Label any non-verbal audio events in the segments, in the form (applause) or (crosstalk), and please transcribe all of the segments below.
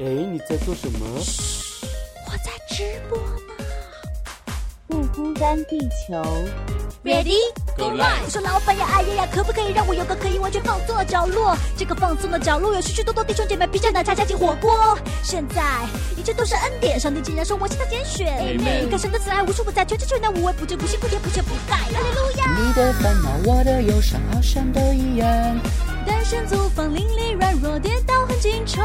哎，你在做什么？嘘我在直播呢。不孤单，地球。Ready Go live 我说老板呀，哎呀呀，可不可以让我有个可以完全放松的角落？这个放松的角落有许许多多弟兄姐妹披着奶茶加进火锅。现在一切都是恩典，上帝竟然说我是他拣选。Amen 你看神的慈爱无处不在，全知全能无微不至，不辛不甜不缺不改。哈利路亚。你的烦恼，我的忧伤，好像都一样。单身租房，邻里软弱，跌倒很经常。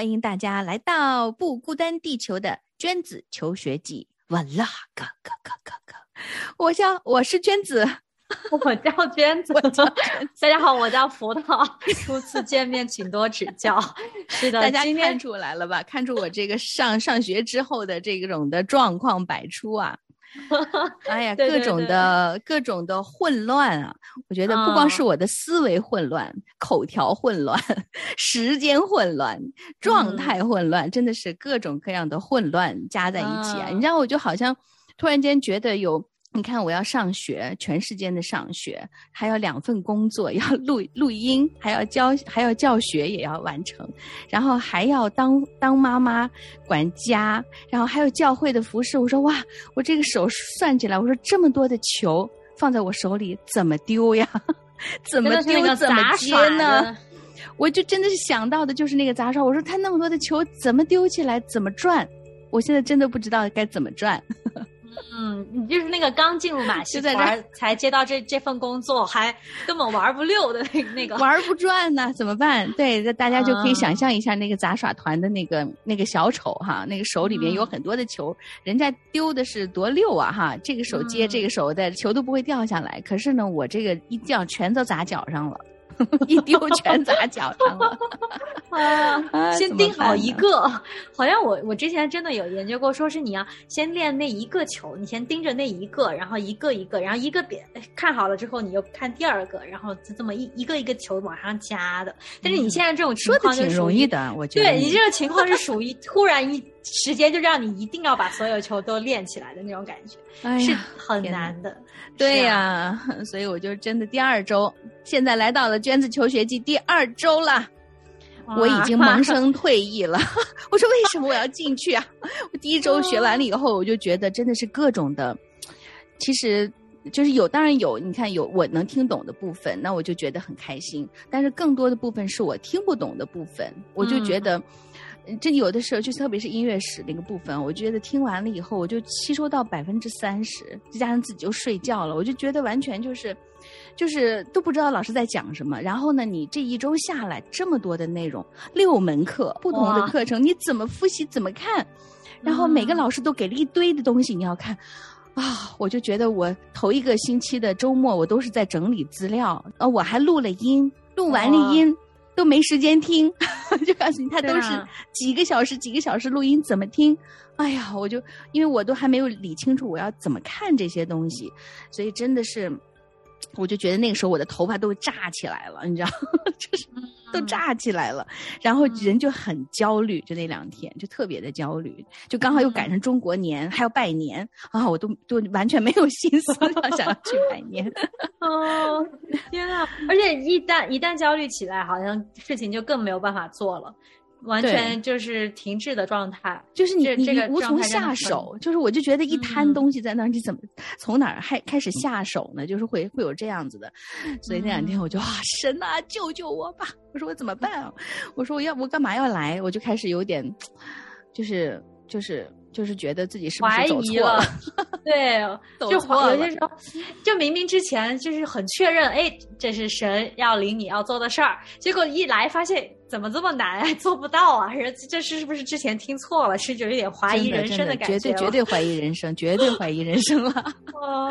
欢迎大家来到不孤单地球的娟子求学记。完啦，嘎嘎嘎嘎嘎！我叫我是 (laughs) 娟子，我叫娟子，大家好，我叫葡萄。(laughs) 初次见面，请多指教。是的，大家今天看出来了吧？看出我这个上上学之后的这种的状况百出啊！(laughs) 哎呀，各种的各种的混乱啊！我觉得不光是嗯我的思维混乱、口条混乱、(laughs) 时间混乱、状嗯态混乱，真的是各种各样的混乱加在一起啊！嗯你知道，我就好像突然间觉得有。你看，我要上学，全世界的上学，还有两份工作，(laughs) 要录录音，还要教，还要教学，也要完成，然后还要当当妈妈，管家，然后还有教会的服饰。我说哇，我这个手算起来，我说这么多的球放在我手里，怎么丢呀？(laughs) 怎么丢？怎么接呢？我就真的是想到的就是那个杂耍。我说他那么多的球怎么丢起来？怎么转？我现在真的不知道该怎么转。嗯，你就是那个刚进入马戏 (laughs) 就在这团才接到这这份工作，还根本玩不溜的那 (laughs) 那个。玩不转呢，怎么办？对，那大家就可以啊想象一下那个杂耍团的那个那个小丑哈，那个手里面有嗯很多的球，人家丢的是多溜啊哈，这个手接嗯这个手的，球都不会掉下来。可是呢，我这个一掉全都砸脚上了，(laughs) 一丢全砸脚上了。(laughs) 啊先盯好一个，好像我我之前真的有研究过，说是你要先练那一个球，你先盯着那一个，然后一个一个，然后一个别看好了之后，你又看第二个，然后就这么一一个一个球往上加的。但是你现在这种情况就容易的，我觉得对你这个情况是属于突然一时间就让你一定要把所有球都练起来的那种感觉，是哎是很难的。对呀、所以我就真的第二周，现在来到了娟子求学季第二周了。我已经萌生退役了。(laughs) 我说为什么我要进去啊？我第一周学完了以后，我就觉得真的是各种的，其实就是有，当然有，你看有我能听懂的部分，那我就觉得很开心。但是更多的部分是我听不懂的部分，我就觉得。这有的时候，就特别是音乐史那个部分，我觉得听完了以后，我就吸收到百分之三十，再加上自己就睡觉了，我就觉得完全就是，就是都不知道老师在讲什么。然后呢，你这一周下来这么多的内容，六门课，不同的课程，你怎么复习，怎么看？然后每个嗯老师都给了一堆的东西，你要看。啊，我就觉得我头一个星期的周末，我都是在整理资料，呃，我还录了音，录完了音都没时间听，(laughs) 就告诉你，他都是几个小时、几个小时录音，怎么听？哎呀，我就因为我都还没有理清楚我要怎么看这些东西，所以真的是，我就觉得那个时候我的头发都炸起来了，你知道，(laughs) 就是都炸起来了，然后人就很焦虑，就那两天就特别的焦虑，就刚好又赶上中国年，还要拜年啊，我都都完全没有心思 (laughs) 要想要去拜年。(laughs) 哦，天啊！而且一旦一旦焦虑起来，好像事情就更没有办法做了，完全就是停滞的状态。就是你你无从下手，就是我就觉得一摊嗯东西在那儿，你怎么从哪儿还开始下手呢？就是会会有这样子的，所以那两天嗯我就啊，神呐，救救我吧！我说我怎么办啊？我说我要我干嘛要来？我就开始有点，就是就是就是觉得自己是不是 (laughs) (laughs) 走错了对就我就说就明明之前就是很确认哎这是神要领你要做的事儿结果一来发现怎么这么难做不到啊人这是是不是之前听错了是就有点怀疑人生的感觉对绝对怀疑人生绝对怀疑人生了 (laughs) 哦。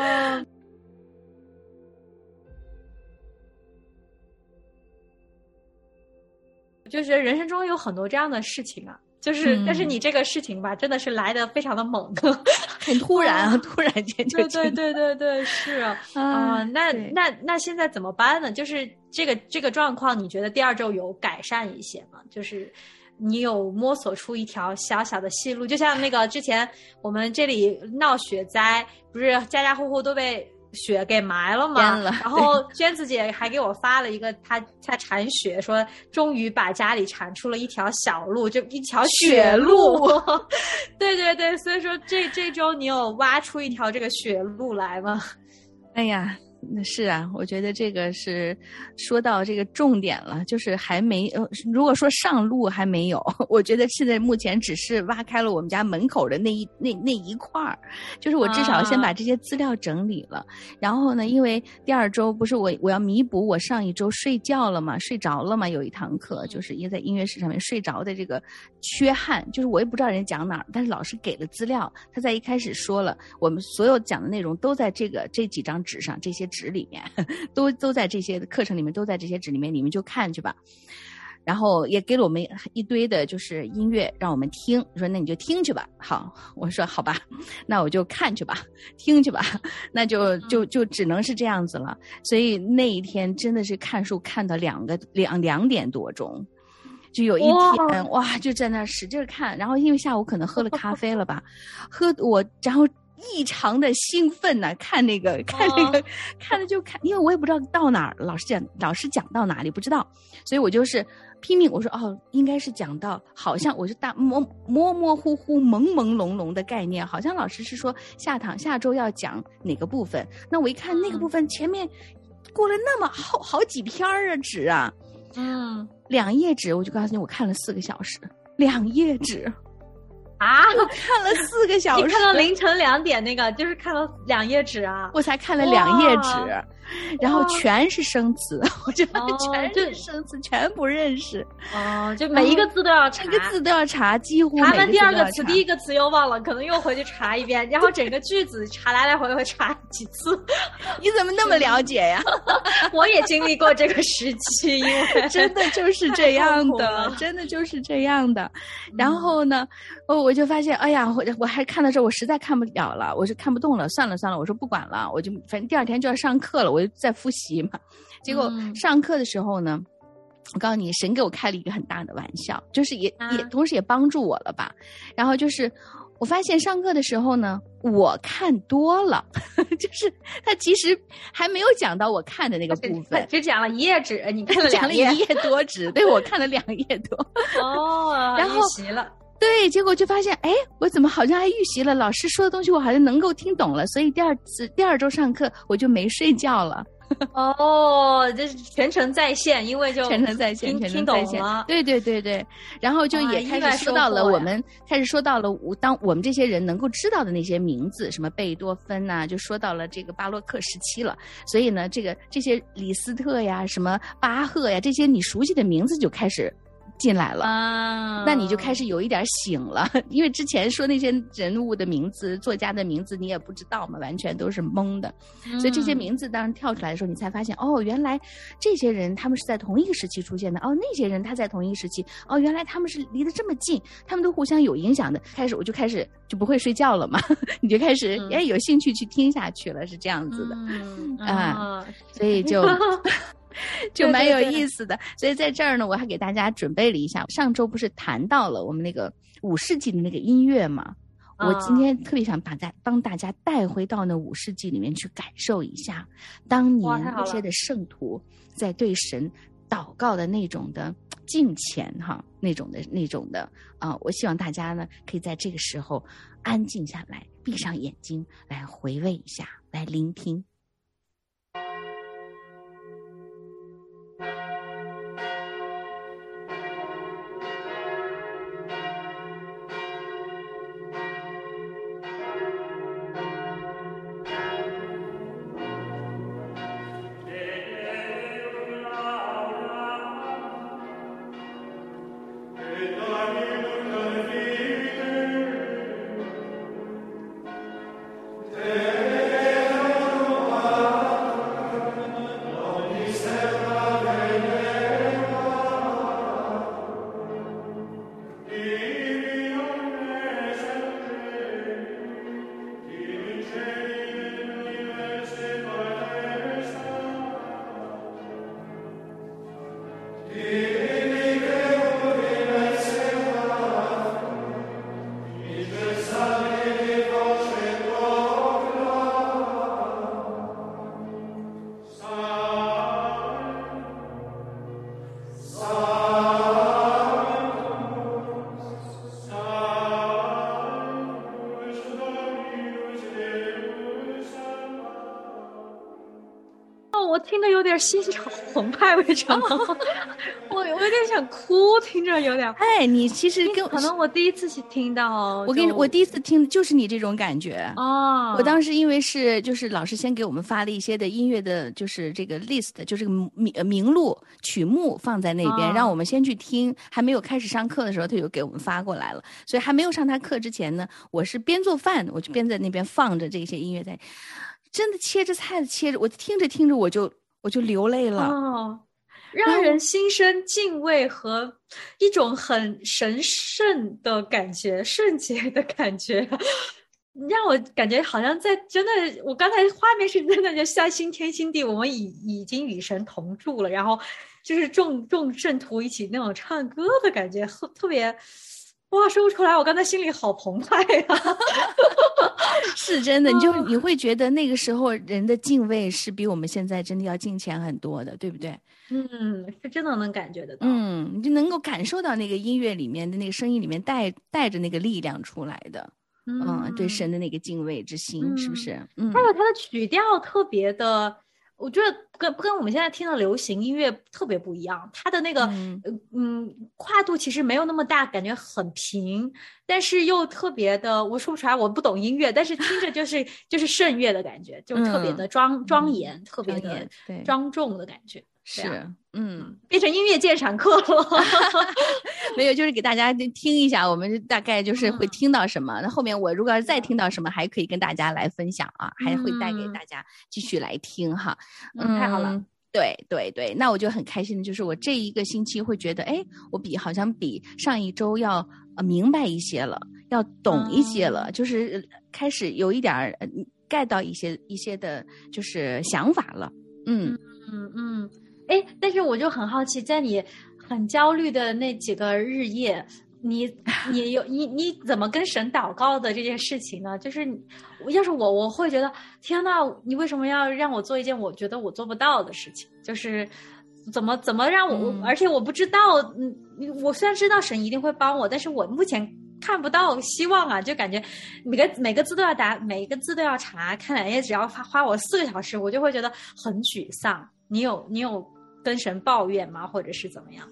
就是人生中有很多这样的事情啊就是、嗯但是你这个事情吧，真的是来的非常的猛，(laughs) 很突然啊，突然间就对对对对对，是 (laughs) 啊，啊、那那那现在怎么办呢？就是这个这个状况，你觉得第二周有改善一些吗？就是你有摸索出一条小小的细路，就像那个之前我们这里闹雪灾，不是家家户户都被。雪给埋了嘛，了 (laughs) 然后娟子姐还给我发了一个她她铲雪，说终于把家里铲出了一条小路，就一条雪路。(laughs) 对对对，所以说这这周你有挖出一条这个雪路来吗？哎呀，那是啊，我觉得这个是说到这个重点了，就是还没呃，如果说上路还没有，(laughs) 我觉得现在目前只是挖开了我们家门口的那一那那一块儿，就是我至少先把这些资料整理了。然后呢，因为第二周不是我我要弥补我上一周睡觉了嘛，睡着了嘛，有一堂课就是因为在音乐室上面睡着的这个缺憾，就是我也不知道人家讲哪儿，但是老师给了资料，他在一开始说了，我们所有讲的内容都在这个这几张纸上，这些纸里面，都都在这些课程里面，都在这些纸里面，你们就看去吧。然后也给了我们一堆的，就是音乐让我们听，说那你就听去吧。好，我说好吧，那我就看去吧，听去吧，那就就就只能是这样子了。所以那一天真的是看书看到两个两两点多钟。就有一天哇就在那使劲看，然后因为下午可能喝了咖啡了吧，喝我然后异常的兴奋呢、看那个看那个、看了就看，因为我也不知道到哪儿，老师讲老师讲到哪里不知道，所以我就是拼命我说哦应该是讲到好像我是大模模模糊糊朦朦胧胧的概念，好像老师是说下堂下周要讲哪个部分，那我一看那个部分前面过了那么好好几篇儿啊纸啊。嗯。两页纸，我就告诉你，我看了四个小时，两页纸，啊，我看了四个小时，你看到凌晨两点那个，就是看了两页纸啊。我才看了两页纸，然后全是生词，我就哦 (laughs) 全这是生词，全不认识，哦，就每一个字都要查，每个字都要查，几乎查完第二个词，第一个词又忘了，可能又回去查一遍，然后整个句子查来来回回查几次。(laughs) 你怎么那么了解呀？(laughs) 我也经历过这个时期，因为真的就是这样的，真的就是这样的。然后呢，哦，我就发现，哎呀，我我还看的时候，我实在看不了了，我就看不动了，算了算了，我说不管了，我就反正第二天就要上课了，我就在复习嘛。结果嗯上课的时候呢。我告诉你，神给我开了一个很大的玩笑，就是也、啊也同时也帮助我了吧。然后就是我发现上课的时候呢，我看多了，(laughs) 就是他其实还没有讲到我看的那个部分，只讲了一页纸，你看了讲了两页一页多纸，对我看了两页多。(laughs) 哦，(laughs) 然后预习了。对，结果就发现，哎，我怎么好像还预习了？老师说的东西我好像能够听懂了，所以第二次第二周上课我就没睡觉了，(laughs) 哦，这是全程在线，因为就全程在线，全程在线。。对对对对，然后就也开始说到了我们开始说到了我当我们这些人能够知道的那些名字，什么贝多芬呐、就说到了这个巴洛克时期了。所以呢，这个这些李斯特呀、什么巴赫呀，这些你熟悉的名字就开始进来了。啊，那你就开始有一点醒了，(laughs) 因为之前说那些人物的名字、作家的名字你也不知道嘛，完全都是懵的。所以这些嗯名字当然跳出来的时候，你才发现哦，原来这些人他们是在同一个时期出现的，哦，那些人他在同一个时期，哦，原来他们是离得这么近，他们都互相有影响的。开始我就开始就不会睡觉了嘛，(laughs) 你就开始嗯哎有兴趣去听下去了，是这样子的。啊，所以就 (laughs) (laughs) 就蛮有意思的。所以在这儿呢，我还给大家准备了一下，上周不是谈到了我们那个五世纪的那个音乐嘛？我今啊天特别想把大帮大家带回到那五世纪里面去感受一下，当年那些的圣徒在对神祷告的那种的敬虔哈，那种的那种的啊、我希望大家呢可以在这个时候安静下来，闭上眼睛来回味一下，来聆听。听着有点心潮澎湃，为什么？(laughs) 我我有点想哭，听着有点。哎，你其实跟可能我第一次去听到，我跟你我第一次听就是你这种感觉哦。我当时因为是就是老师先给我们发了一些的音乐的，就是这个 list，就是名名录曲目放在那边，让我们先去听。还没有开始上课的时候，他就给我们发过来了。所以还没有上他课之前呢，我是边做饭，我就边在那边放着这些音乐在。真的切着菜切着，我听着听着我就我就流泪了，哦，让人心生敬畏和一种很神圣的感觉、圣洁的感觉，让我感觉好像在真的，我刚才画面是真的就像新天新地，我们已已经与神同住了，然后就是众众圣徒一起那种唱歌的感觉，特特别。哇，说不出来，我刚才心里好澎湃呀！(laughs) (laughs) 是真的，你就你会觉得那个时候人的敬畏是比我们现在真的要敬虔很多的，对不对？嗯，是真的能感觉得到。嗯，你就能够感受到那个音乐里面的那个声音里面带带着那个力量出来的。嗯，对神的那个敬畏之心，是不是？嗯，还有它的曲调特别的。我觉得跟跟我们现在听的流行音乐特别不一样，它的那个嗯嗯跨度其实没有那么大，感觉很平，但是又特别的，我说不出来，我不懂音乐，但是听着就是 (laughs) 就是圣乐的感觉，就特别的庄庄严，特别的庄重的感觉。是，嗯，变成音乐鉴赏课了，(laughs) 没有，就是给大家听一下，我们大概就是会听到什么。那后面我如果要是再听到什么，还可以跟大家来分享啊，还会带给大家继续来听哈。嗯，太好了，对对对，那我就很开心的，就是我这一个星期会觉得，哎，我比好像比上一周要呃明白一些了，要懂一些了，就是开始有一点儿 get 到一些一些的，就是想法了。嗯嗯嗯。哎，但是我就很好奇，在你很焦虑的那几个日夜，你 (laughs) 你有你你怎么跟神祷告的这件事情呢？就是要是我，我会觉得天呐，你为什么要让我做一件我觉得我做不到的事情？就是怎么怎么让我，而且我不知道，嗯，我虽然知道神一定会帮我，但是我目前看不到希望啊，就感觉每个每个字都要答，每一个字都要查，看两页只要花花我四个小时，我就会觉得很沮丧。你有你有？跟神抱怨吗，或者是怎么样？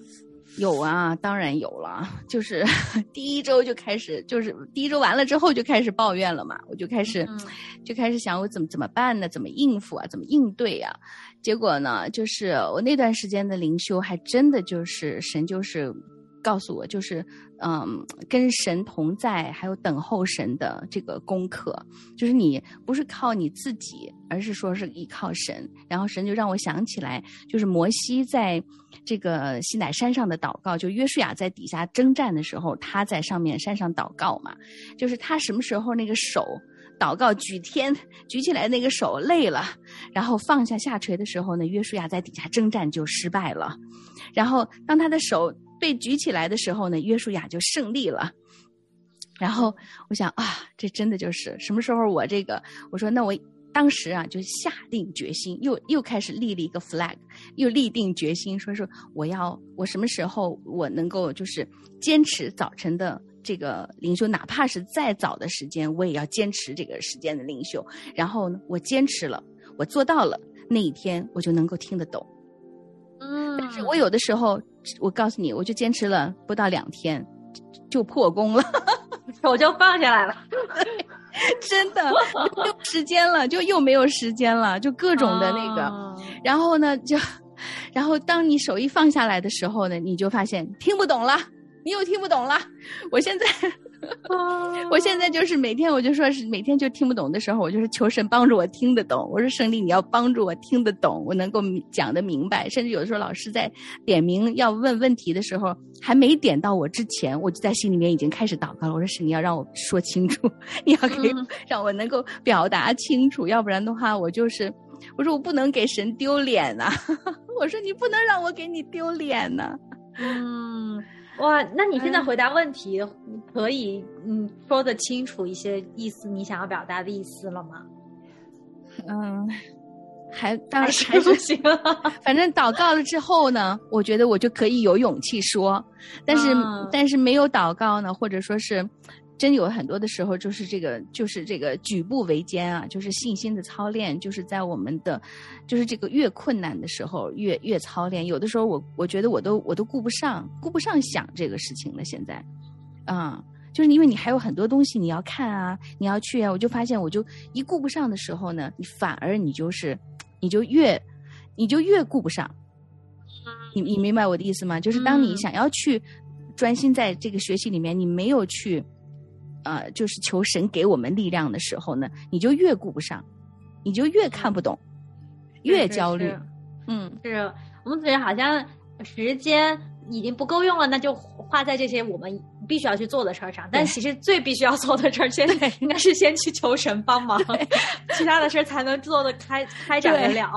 有啊，当然有了。(laughs) 就是 (laughs) 第一周就开始，就是第一周完了之后就开始抱怨了嘛。我就开始，就开始想我怎么怎么办呢？怎么应付啊？怎么应对啊？结果呢，就是我那段时间的灵修还真的就是神就是。告诉我，就是，嗯，跟神同在，还有等候神的这个功课，就是你不是靠你自己，而是说是依靠神。然后神就让我想起来，就是摩西在这个西乃山上的祷告，就约书亚在底下征战的时候，他在上面山上祷告嘛，就是他什么时候那个手祷告举天举起来那个手累了，然后放下下垂的时候呢，约书亚在底下征战就失败了，然后当他的手。被举起来的时候呢，约书亚就胜利了。然后我想啊，这真的就是什么时候我这个，我说那我当时啊就下定决心，又又开始立了一个 flag，又立定决心，说说我要我什么时候我能够就是坚持早晨的这个灵修，哪怕是再早的时间，我也要坚持这个时间的灵修。然后呢，我坚持了，我做到了，那一天我就能够听得懂。嗯，但是我有的时候。我告诉你，我就坚持了不到两天，就破功了，(laughs) 手就放下来了。真的，没有时间了，就又没有时间了，就各种的那个。然后呢，就，然后当你手一放下来的时候呢，你就发现听不懂了，你又听不懂了。我现在。(laughs) 我现在就是每天，我就说是每天就听不懂的时候，我就是求神帮助我听得懂。我说胜利，你要帮助我听得懂，我能够讲得明白。甚至有的时候老师在点名要问问题的时候，还没点到我之前，我就在心里面已经开始祷告了。我说神，你要让我说清楚，你要给 (laughs) 让我能够表达清楚，要不然的话，我就是我说我不能给神丢脸呐。(laughs) 我说你不能让我给你丢脸呐。嗯。哇，那你现在回答问题可以嗯说的清楚一些意思，你想要表达的意思了吗？嗯，还当然还是 (laughs) 行。反正祷告了之后呢，我觉得我就可以有勇气说，但是但是没有祷告呢，或者说是真有很多的时候，就是这个，就是这个举步维艰啊，就是信心的操练，就是在我们的，就是这个越困难的时候越越操练。有的时候我我觉得我都我都顾不上，顾不上想这个事情了。现在，啊、就是因为你还有很多东西你要看啊，你要去啊，我就发现我就一顾不上的时候呢，你反而你就是，你就越你就越顾不上。你你明白我的意思吗？就是当你嗯想要去专心在这个学习里面，你没有去，呃，就是求神给我们力量的时候呢，你就越顾不上，你就越看不懂，越焦虑是。嗯，是我们觉得好像时间已经不够用了，那就花在这些我们必须要去做的事儿上。但其实最必须要做的事儿，现在 (laughs) 应该是先去求神帮忙，其他的事儿才能做的开开展得了。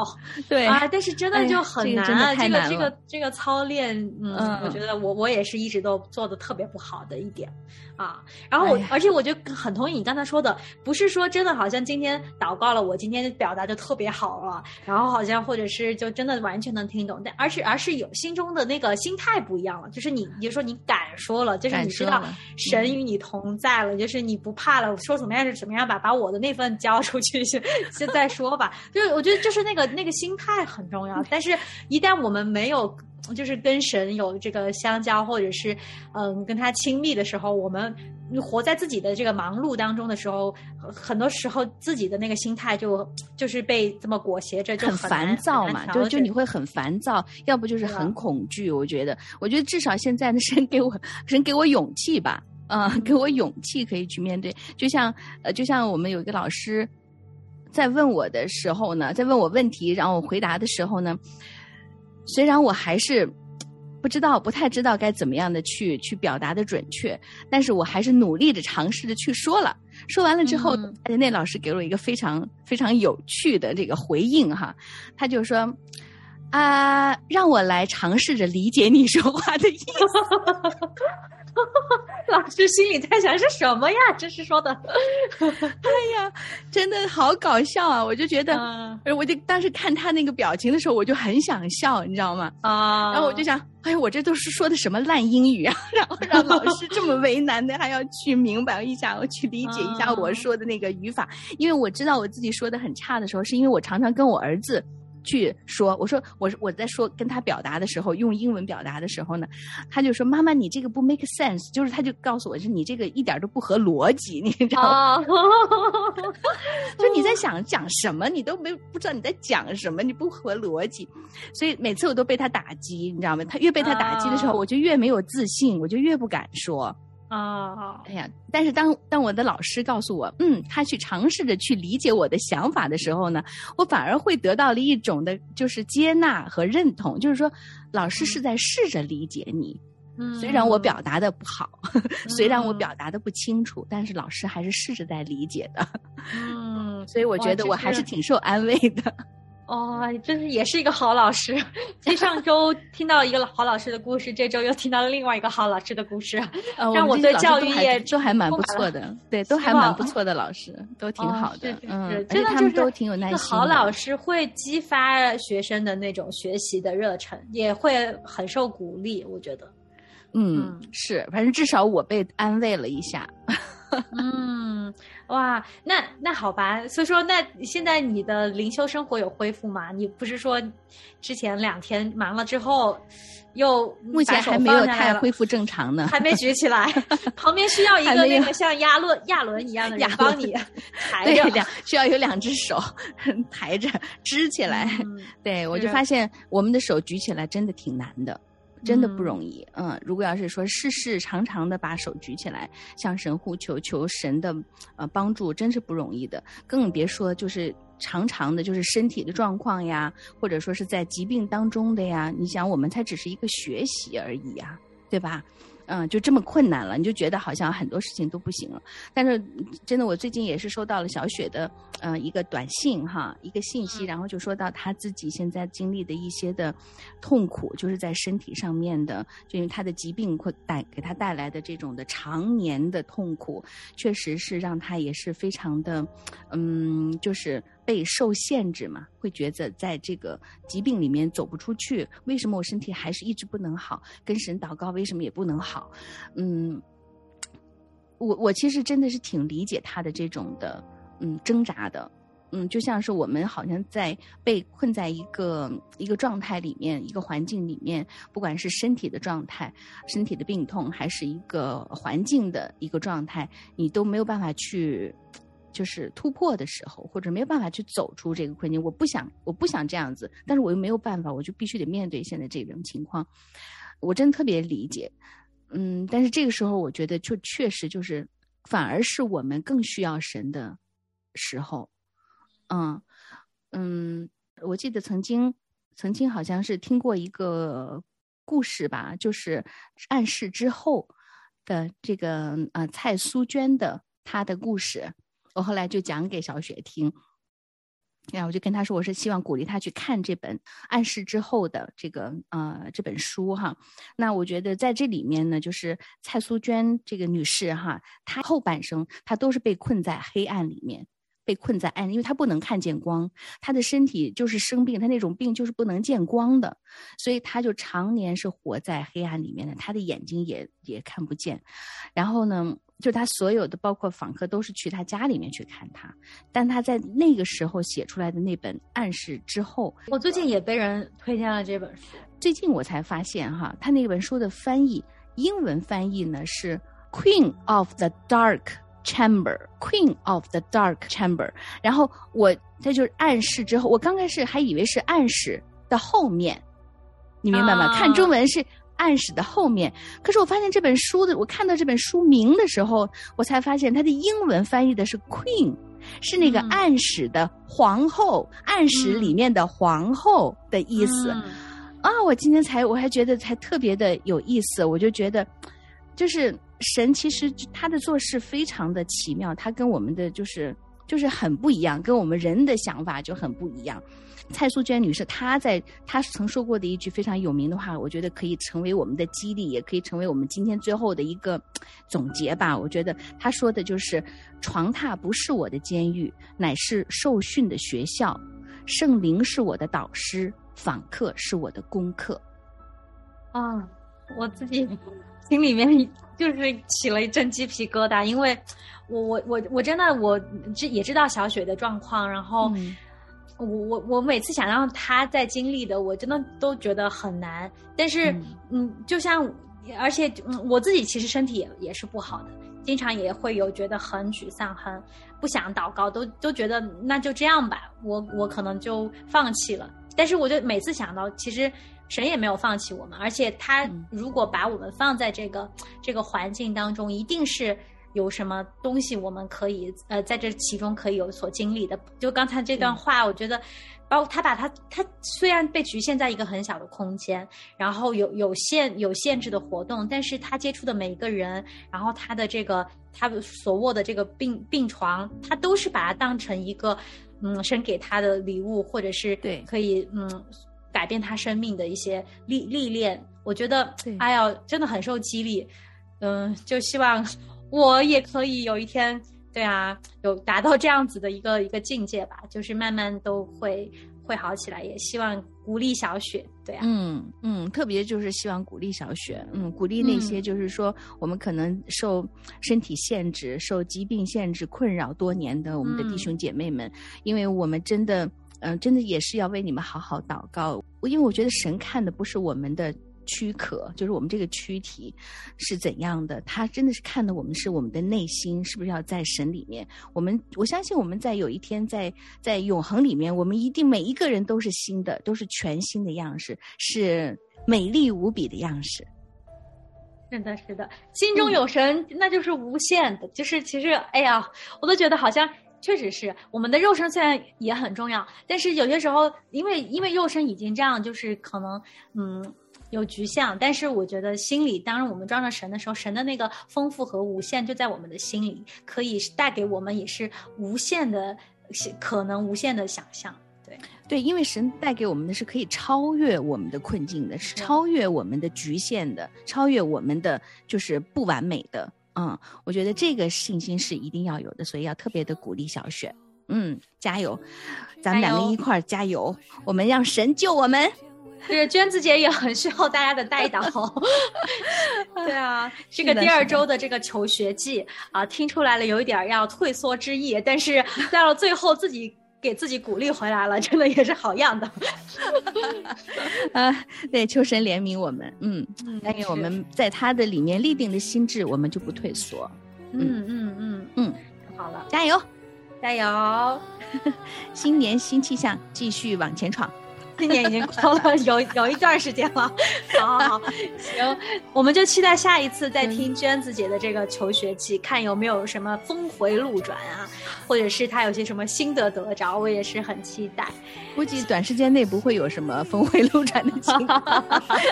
对啊，但是真的就很难啊！这个这个这个操练，嗯，嗯我觉得我我也是一直都做的特别不好的一点啊。然后我、哎而且我就很同意你刚才说的，不是说真的好像今天祷告了，我今天表达就特别好了，然后好像或者是就真的完全能听懂，但而是而是有心中的那个心态不一样了，就是你你就说你敢说了，就是你知道神与你同在了，就是你不怕了，说怎么样就怎么样吧，把我的那份交出去，先先再说吧。就是我觉得就是那个那个心态很重要，(laughs) 但是一旦我们没有。就是跟神有这个相交，或者是嗯跟他亲密的时候，我们活在自己的这个忙碌当中的时候，呃很多时候自己的那个心态就就是被这么裹挟着，就很难烦躁嘛，就就你会很烦躁，要不就是很恐惧。我觉得，我觉得至少现在的，神给我神给我勇气吧，啊、(laughs) 给我勇气可以去面对。就像呃，就像我们有一个老师在问我的时候呢，在问我问题，然后我回答的时候呢，虽然我还是。不知道，不太知道该怎么样的去去表达的准确，但是我还是努力的尝试着去说了。说完了之后，嗯而且那老师给了我一个非常非常有趣的这个回应哈，他就说啊、让我来尝试着理解你说话的意思。(laughs) 老师心里在想是什么呀？这是说的，(laughs) 哎呀，真的好搞笑啊！我就觉得，我就当时看他那个表情的时候，我就很想笑，你知道吗？啊，然后我就想，哎呀，我这都是说的什么烂英语啊！(laughs) 然后让老师这么为难的，还要去明白一下，我去理解一下我说的那个语法，因为我知道我自己说的很差的时候，是因为我常常跟我儿子。去说，我说我我在说跟他表达的时候，用英文表达的时候呢，他就说妈妈你这个不 make sense，就是他就告诉我是你这个一点都不合逻辑，你知道吗？啊，(laughs) 就你在想讲什么，你都没不知道你在讲什么，你不合逻辑，所以每次我都被他打击，你知道吗？他越被他打击的时候，啊我就越没有自信，我就越不敢说。啊，哎呀，但是当当我的老师告诉我，嗯，他去尝试着去理解我的想法的时候呢，我反而会得到了一种的，就是接纳和认同，就是说，老师是在试着理解你，嗯虽然我。表达的不好，虽然我。嗯表达的不清楚，但是老师还是试着在理解的，嗯，(laughs) 所以我觉得我还是是挺受安慰的。哦，真是也是一个好老师。其实上周听到一个好老师的故事，这周又听到了另外一个好老师的故事，呃，让我对教育老师都还业都还蛮不错的，对，都还蛮不错的老师，都挺哦好的是是，嗯，真的就是都挺有耐心的。好老师会激发学生的那种学习的热忱，也会很受鼓励。我觉得，嗯嗯，是，反正至少我被安慰了一下。(laughs) 嗯，哇，那那好吧。所以说，那现在你的灵修生活有恢复吗？你不是说之前两天忙了之后，又目前还没有太恢复正常呢。还没举起来，旁边 (laughs) 需要一个那个像亚轮亚伦一样的人亚伦帮你抬对，着。两 (laughs) 需要有两只手抬着支起来。嗯对，我就发现我们的手举起来真的挺难的，真的不嗯容易。嗯，如果要是说事事常常的把手举起来，向神呼求，求神的呃帮助，真是不容易的。更别说就是常常的，就是身体的状况呀，或者说是在疾病当中的呀。你想，我们才只是一个学习而已呀，对吧？嗯，就这么困难了，你就觉得好像很多事情都不行了。但是嗯真的，我最近也是收到了小雪的呃一个短信哈，一个信息，然后就说到她自己现在经历的一些的痛苦，就是在身体上面的，就因为她的疾病会带给她带来的这种的常年的痛苦，确实是让她也是非常的，嗯，就是被受限制嘛，会觉得在这个疾病里面走不出去。为什么我身体还是一直不能好？跟神祷告为什么也不能好？嗯，我我其实真的是挺理解他的这种的嗯挣扎的。嗯，就像是我们好像在被困在一个一个状态里面，一个环境里面，不管是身体的状态、身体的病痛，还是一个环境的一个状态，你都没有办法去就是突破的时候，或者没有办法去走出这个困境。我不想，我不想这样子，但是我又没有办法，我就必须得面对现在这种情况。我真特别理解，嗯，但是这个时候，我觉得就确实就是，反而是我们更需要神的时候。嗯嗯，我记得曾经曾经好像是听过一个故事吧，就是暗示之后的这个呃蔡苏娟的她的故事，我后来就讲给小雪听，然后我就跟她说，我是希望鼓励她去看这本暗示之后的这个呃这本书哈。那我觉得在这里面呢，就是蔡苏娟这个女士哈，她后半生她都是被困在黑暗里面。被困在暗，因为他不能看见光，他的身体就是生病，他那种病就是不能见光的，所以他就常年是活在黑暗里面的，他的眼睛也也看不见。然后呢，就他所有的包括访客都是去他家里面去看他，但他在那个时候写出来的那本暗示之后，我最近也被人推荐了这本书，最近我才发现哈，他那本书的翻译英文翻译呢是 Queen of the Dark。Chamber, Queen of the Dark Chamber。然后我这就是暗示之后，我刚开始还以为是暗示的后面，你明白吗？看中文是暗示的后面，可是我发现这本书的，我看到这本书名的时候，我才发现它的英文翻译的是 Queen，是那个暗示的皇后，暗示里面的皇后的意思。啊，我今天才我还觉得才特别的有意思，我就觉得就是。神其实他的做事非常的奇妙，他跟我们的就是就是很不一样，跟我们人的想法就很不一样。蔡淑娟女士，她在她曾说过的一句非常有名的话，我觉得可以成为我们的激励，也可以成为我们今天最后的一个总结吧。我觉得她说的就是：“床榻不是我的监狱，乃是受训的学校；圣灵是我的导师，访客是我的功课。”啊，我自己。心里面就是起了一阵鸡皮疙瘩，因为我我我我真的我知也知道小雪的状况，然后我我我每次想让她在经历的，我真的都觉得很难。但是嗯，就像而且嗯，我自己其实身体也也是不好的，经常也会有觉得很沮丧，很不想祷告，都都觉得那就这样吧，我我可能就放弃了。但是我就每次想到，其实。神也没有放弃我们，而且他如果把我们放在这个这个环境当中，一定是有什么东西我们可以呃在这其中可以有所经历的。就刚才这段话，我觉得，包括他把他他虽然被局限在一个很小的空间，然后有有限有限制的活动，但是他接触的每一个人，然后他的这个他所卧的这个病病床，他都是把它当成一个嗯神给他的礼物，或者是对可以嗯。改变他生命的一些历历练，我觉得哎呀，真的很受激励。嗯，就希望我也可以有一天，对啊，有达到这样子的一个一个境界吧，就是慢慢都会会好起来。也希望鼓励小雪，对啊，嗯嗯，特别就是希望鼓励小雪，嗯，鼓励那些就是说我们可能受身体限制、受疾病限制困扰多年的我们的弟兄姐妹们，因为我们真的。嗯，真的也是要为你们好好祷告，因为我觉得神看的不是我们的躯壳，就是我们这个躯体是怎样的，他真的是看的我们是我们的内心是不是要在神里面。我们我相信我们在有一天在在永恒里面，我们一定每一个人都是新的，都是全新的样式，是美丽无比的样式。是的，是的，心中有神，那就是无限的。就是其实，哎呀，我都觉得好像。确实是，我们的肉身虽然也很重要，但是有些时候，因为因为肉身已经这样，就是可能嗯有局限。但是我觉得心里，当我们装上神的时候，神的那个丰富和无限就在我们的心里，可以带给我们也是无限的可能，无限的想象。对对，因为神带给我们的是可以超越我们的困境的，是超越我们的局限的，超越我们的就是不完美的。嗯，我觉得这个信心是一定要有的，所以要特别的鼓励小雪。嗯，加油，咱们两个一块儿加油，我们让神救我们。这个娟子姐也很需要大家的带导。(laughs) 对啊，(laughs) 这个第二周的这个求学季啊，听出来了有一点要退缩之意，但是到了最后自己给自己鼓励回来了，(laughs) 真的也是好样的。(laughs) 啊，对，求神怜悯我们，嗯，但愿我们在他的里面立定的心智，我们就不退缩，嗯嗯嗯嗯，好了，加油！加油！(laughs) 新年新气象，继续往前闯。今年已经过了有有一段时间了，好好好，行，我们就期待下一次再听娟子姐的这个求学记，看有没有什么峰回路转啊，或者是她有些什么心得得着，我也是很期待。估计短时间内不会有什么峰回路转的情况。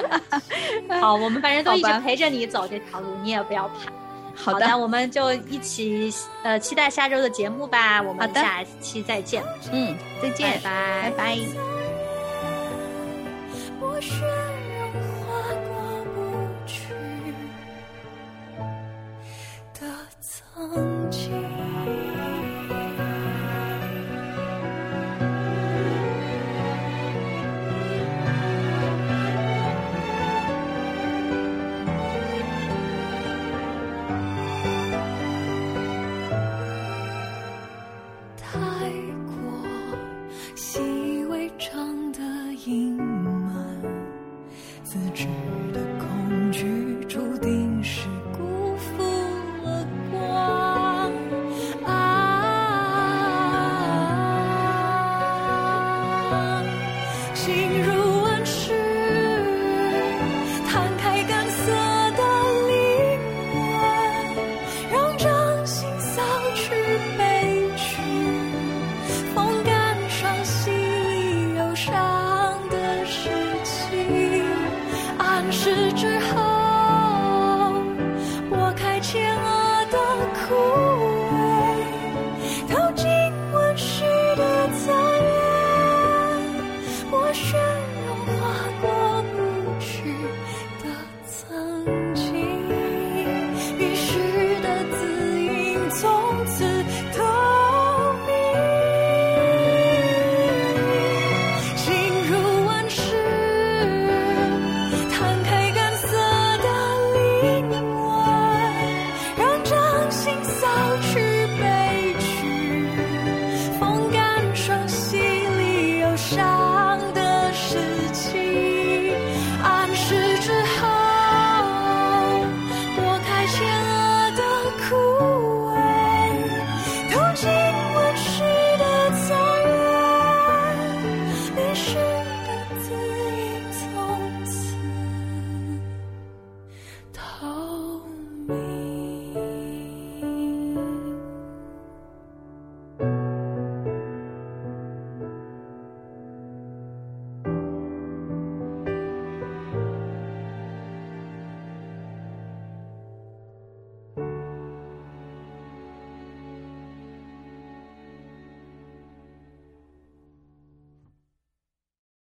(laughs) 好，我们反正都一直陪着你走这条路，你也不要怕。好的，的，我们就一起呃期待下周的节目吧，我们下期再见，嗯，再见，拜拜拜拜。我